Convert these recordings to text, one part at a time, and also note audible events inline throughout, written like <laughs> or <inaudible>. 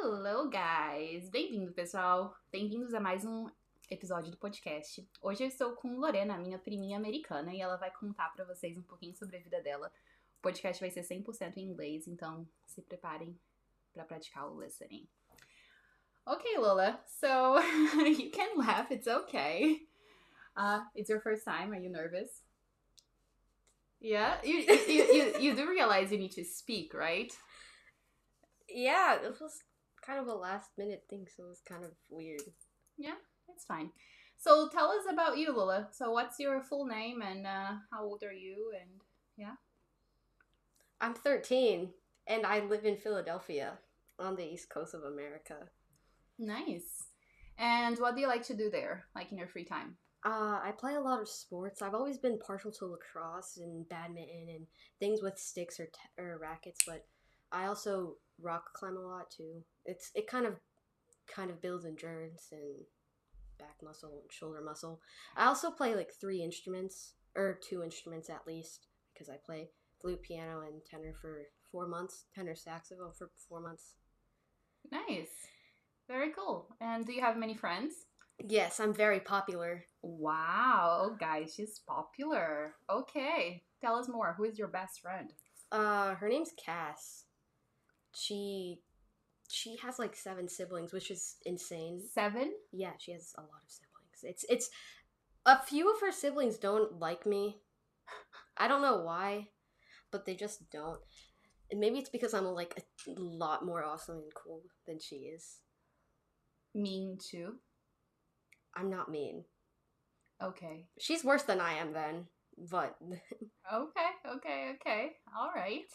Hello, guys! Bem-vindo, pessoal! Bem-vindos a mais um episódio do podcast. Hoje eu estou com Lorena, minha priminha americana, e ela vai contar pra vocês um pouquinho sobre a vida dela. O podcast vai ser 100% em inglês, então se preparem pra praticar o listening. Okay, Lola, so <laughs> you can laugh, it's okay. Uh, it's your first time, are you nervous? Yeah? You, you, you, you do realize you need to speak, right? Yeah, it was kind of a last minute thing, so it was kind of weird. Yeah, it's fine. So tell us about you, Lola. So what's your full name and uh, how old are you? And yeah, I'm 13 and I live in Philadelphia on the east coast of America. nice. And what do you like to do there, like in your free time? Uh, I play a lot of sports. I've always been partial to lacrosse and badminton and things with sticks or, t- or rackets, but I also rock climb a lot too. It's it kind of kind of builds endurance and back muscle and shoulder muscle. I also play like three instruments or two instruments at least because I play flute, piano, and tenor for four months. Tenor saxophone for four months. Nice. Very cool. And do you have many friends? Yes, I'm very popular. Wow, guys, she's popular. Okay, tell us more. Who is your best friend? Uh, her name's Cass. She she has like seven siblings, which is insane. Seven? Yeah, she has a lot of siblings. It's it's a few of her siblings don't like me. I don't know why, but they just don't. And maybe it's because I'm like a lot more awesome and cool than she is. Mean too. I'm not mean. Okay. She's worse than I am then, but Okay, okay, okay. All right.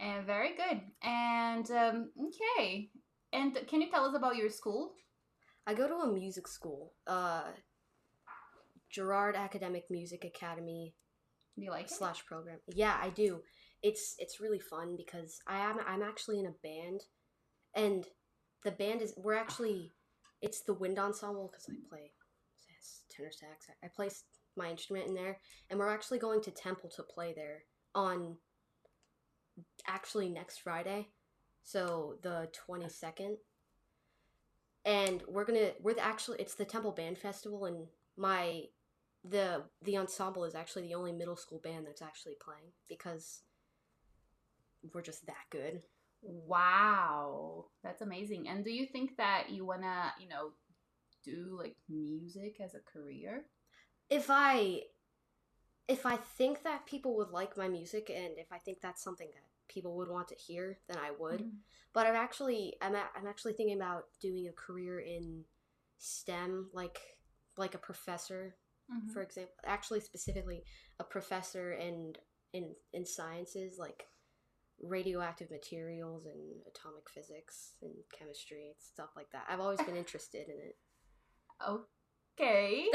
And very good. And um, okay. And can you tell us about your school? I go to a music school. Uh Girard Academic Music Academy Do you like it? slash program. Yeah, I do. It's it's really fun because I am I'm actually in a band, and the band is we're actually it's the wind ensemble because I play tenor sax. I play s- my instrument in there, and we're actually going to Temple to play there on actually next Friday, so the twenty second. And we're gonna we're the, actually it's the Temple Band Festival, and my the the ensemble is actually the only middle school band that's actually playing because we're just that good. Wow, that's amazing. And do you think that you wanna, you know, do like music as a career? If I if I think that people would like my music and if I think that's something that people would want to hear, then I would. Mhm. But I'm actually I'm a, I'm actually thinking about doing a career in STEM like like a professor Mhm. for example actually specifically a professor in in in sciences like radioactive materials and atomic physics and chemistry and stuff like that i've always been <laughs> interested in it Okay. <laughs>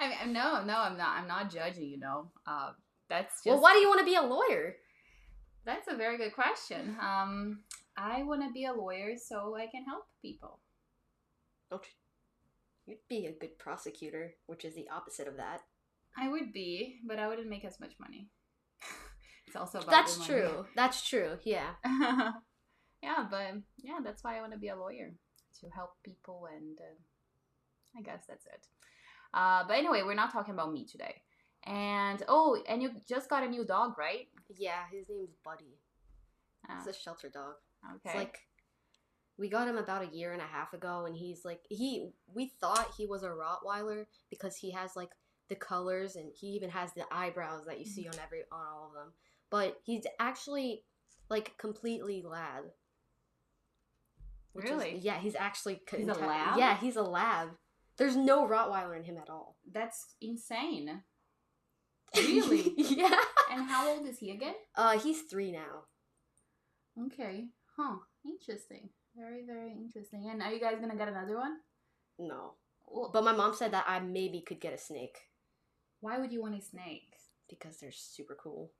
I mean, no, no, I'm not. I'm not judging. You know, uh, that's just. well why do you want to be a lawyer That's a very good question. Um, I want to be a lawyer so I can help people. you you'd be a good prosecutor which is the opposite of that I would be, but I wouldn't make as much money. <laughs> it's also about that's true that's true yeah <laughs> yeah, but yeah, that's why I want to be a lawyer to help people, and uh, I guess that's it. Uh, but anyway, we're not talking about me today. And oh, and you just got a new dog, right? yeah his name's buddy Uh, it's a shelter dog okay. It's like we got him about a year and a half ago, and he's like he. We thought he was a Rottweiler because he has like the colors, and he even has the eyebrows that you see on every on all of them. But he's actually like completely lab. which is- Really? yeah, he's actually He's a lab? Yeah, he's a lab. There's no Rottweiler in him at all. that's insane. Really? <laughs> yeah. and how old is he again? Uh, he's three now. Okay. Huh. Interesting. Very, very interesting. And are you guys gonna get another one? No, Well, but my mom said that I maybe could get a snake why would you want a snake? because they're super cool.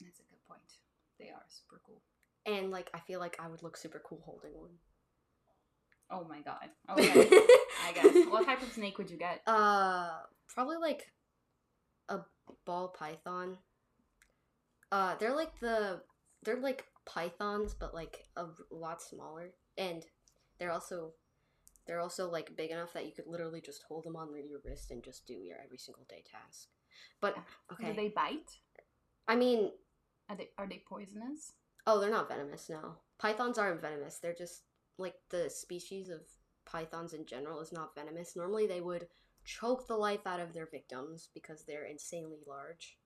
That's a good point. They are super cool. And like I feel like I would look super cool holding one. Oh my god. Okay. <laughs> I guess. What type of snake would you get? uh probably like a ball python. Uh they're like the they're like pythons, but like a lot smaller, and they're also they're also like big enough that you could literally just hold them on your wrist and just do your every single day task. But okay, Do they bite? I mean, Are they are they poisonous? oh, they're not venomous. No, pythons aren't venomous. They're just like the species of pythons in general is not venomous. Normally, they would choke the life out of their victims because they're insanely large.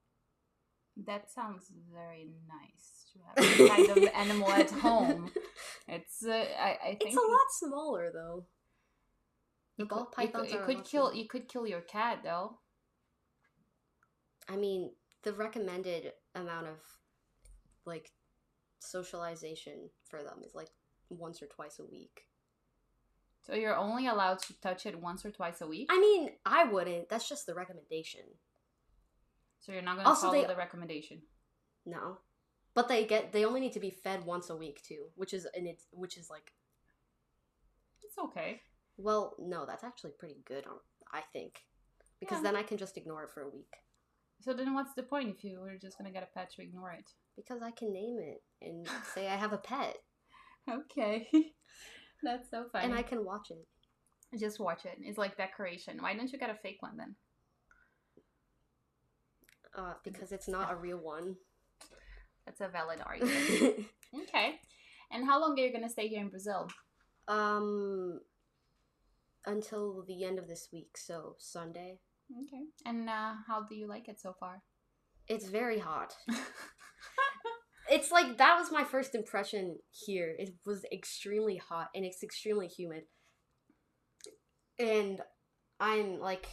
That sounds very nice to have <laughs> kind of animal at home. <laughs> It's uh, I I think It's a lot smaller though. You ball could, you could, you could kill smaller. you could kill your cat though. I mean, the recommended amount of like socialization for them is like once or twice a week. So you're only allowed to touch it once or twice a week. I mean, I wouldn't. That's just the recommendation. So you're not gonna Also, follow they- the recommendation. No. But they get they only need to be fed once a week too, which is and it's which is like It's okay. well, no, that's actually pretty good on I think. Because Yeah. then I can just ignore it for a week. So then what's the point if you were just gonna get a pet to ignore it? Because I can name it and <laughs> say I have a pet Okay. <laughs> That's so funny. and I can watch it. just watch it. It's like decoration. Why don't you get a fake one then? Uh, because it's not a real one. <laughs> That's a valid <laughs> argument. okay. And how long are you gonna stay here in Brazil? um until the end of this week, so Sunday. Okay. And uh, how do you like it so far? It's very hot. <laughs> It's like that was my first impression here. It was extremely hot and it's extremely humid. And I'm like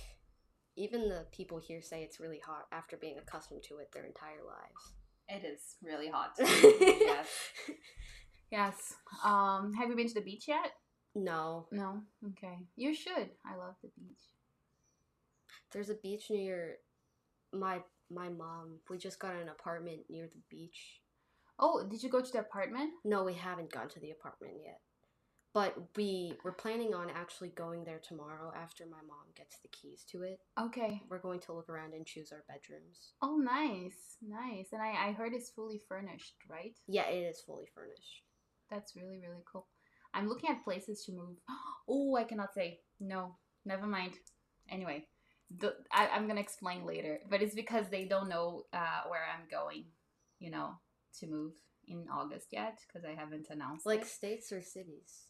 even the people here say it's really hot after being accustomed to it their entire lives. it is really hot. yes. yes. <laughs> Yes. Um, have you been to the beach yet? No. No. Okay. You should. I love the beach. There's a beach near my my mom. We just got an apartment near the beach. Oh, did you go to the apartment? No, we haven't gone to the apartment yet. But we we're planning on actually going there tomorrow after my mom gets the keys to it. Okay. We're going to look around and choose our bedrooms. Oh, nice, nice. And I, I heard it's fully furnished, right? Yeah, it is fully furnished. That's really, really cool. I'm looking at places to move. <gasps> Oh, I cannot say. No, never mind. Anyway, the, I, I'm gonna explain later. But it's because they don't know uh, where I'm going, you know, to move in August yet because I haven't announced Like it. states or cities.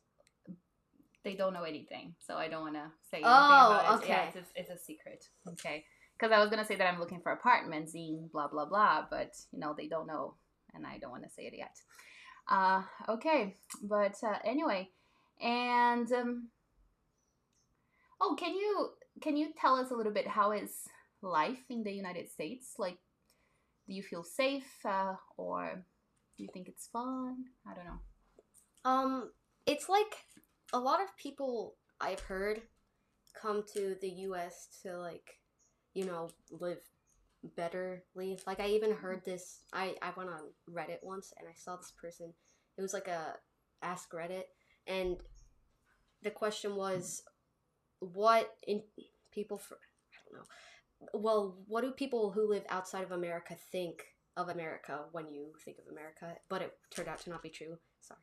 They don't know anything, so I don't want to say anything Oh, about it. Yeah, okay. it's, it's, it's a secret. Okay, because I was gonna say that I'm looking for apartments in blah blah blah, but you know they don't know, and I don't want to say it yet. Uh, okay, but uh, anyway, and um, oh, can you can you tell us a little bit how is life in the United States? Like, do you feel safe, uh, or do you think it's fun? I don't know. Um, it's like a lot of people I've heard come to the US to like, you know, live betterly. Like I even heard this I I went on Reddit once and I saw this person. It was like a ask Reddit and the question was what in people for I don't know. Well, what do people who live outside of America think of America when you think of America? But it turned out to not be true. Sorry.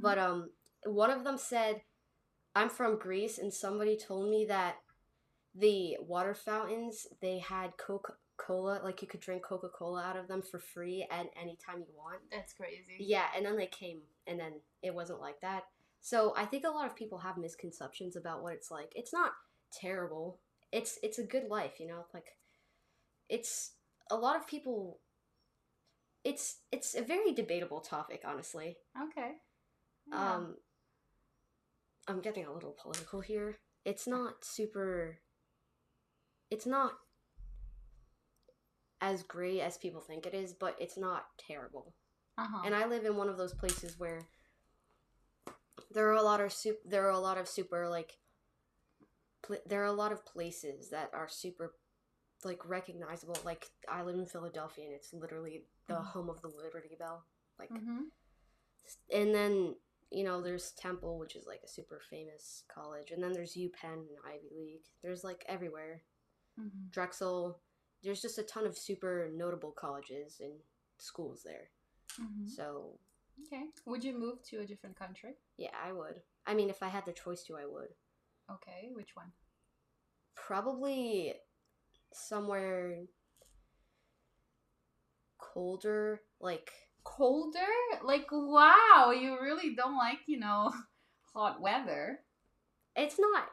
But um one of them said I'm from Greece and somebody told me that the water fountains they had Coca-Cola like you could drink Coca-Cola out of them for free at any time you want. that's crazy. Yeah, and then they came and then it wasn't like that. So I think a lot of people have misconceptions about what it's like. It's not terrible. It's it's a good life, you know? Like it's a lot of people it's it's a very debatable topic, honestly. Okay. Yeah. Um, I'm getting a little political here. It's not super. It's not as great as people think it is, but it's not terrible. uh-huh. And I live in one of those places where there are a lot of super, There are a lot of super like. Pl- there are a lot of places that are super, like recognizable. Like I live in Philadelphia, and it's literally the Mhm. home of the Liberty Bell. Like Mhm. and then you know there's Temple, which is like a super famous college, and then there's UPenn and Ivy League. There's like everywhere. Mhm. Drexel. There's just a ton of super notable colleges and schools there. Mhm. So Okay. Would you move to a different country? yeah, I would. I mean, if I had the choice to, I would. Okay. Which one? Probably somewhere colder, like Colder? Like, wow, you really don't like, you know, <laughs> hot weather. it's not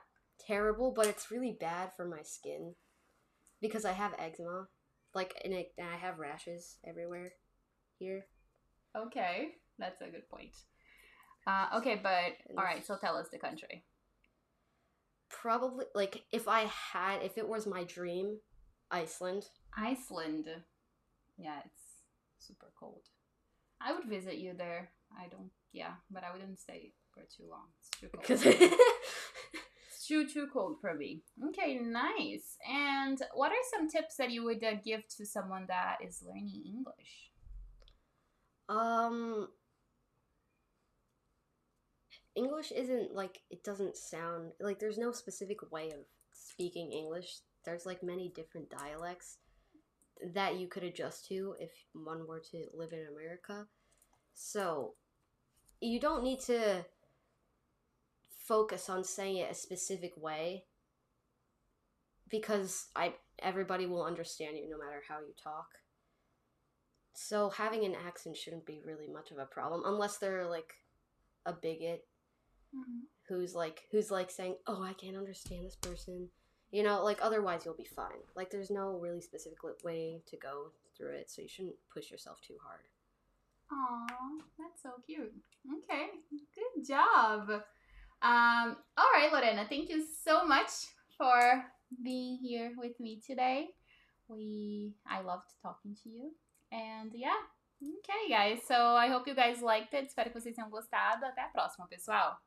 terrible, but it's really bad for my skin because I have eczema, like, and, it, and I have rashes everywhere here. Okay. That's a good point. Uh, okay, but all right. So tell us the country. Probably, like, if I had, if it was my dream, Iceland. Iceland. Yeah, it's super cold. I would visit you there. I don't. Yeah, but I wouldn't stay for too long. It's too cold. <laughs> It's too too cold for me. Okay, nice. And what are some tips that you would uh, give to someone that is learning English? um, English isn't like it doesn't sound like there's no specific way of speaking English. There's like many different dialects that you could adjust to if one were to live in America. So you don't need to focus on saying it a specific way because I everybody will understand you no matter how you talk. So having an accent shouldn't be really much of a problem unless they're like a bigot who's like who's like saying, "Oh, I can't understand this person." You know, like otherwise you'll be fine. Like there's no really specific way to go through it, so you shouldn't push yourself too hard. Aw, that's so cute. Okay, good job. Um, all right, Lorena, thank you so much for being here with me today. We I loved talking to you. And yeah, okay, guys. So I hope you guys liked it. Espero que vocês tenham gostado. Até a próxima, pessoal.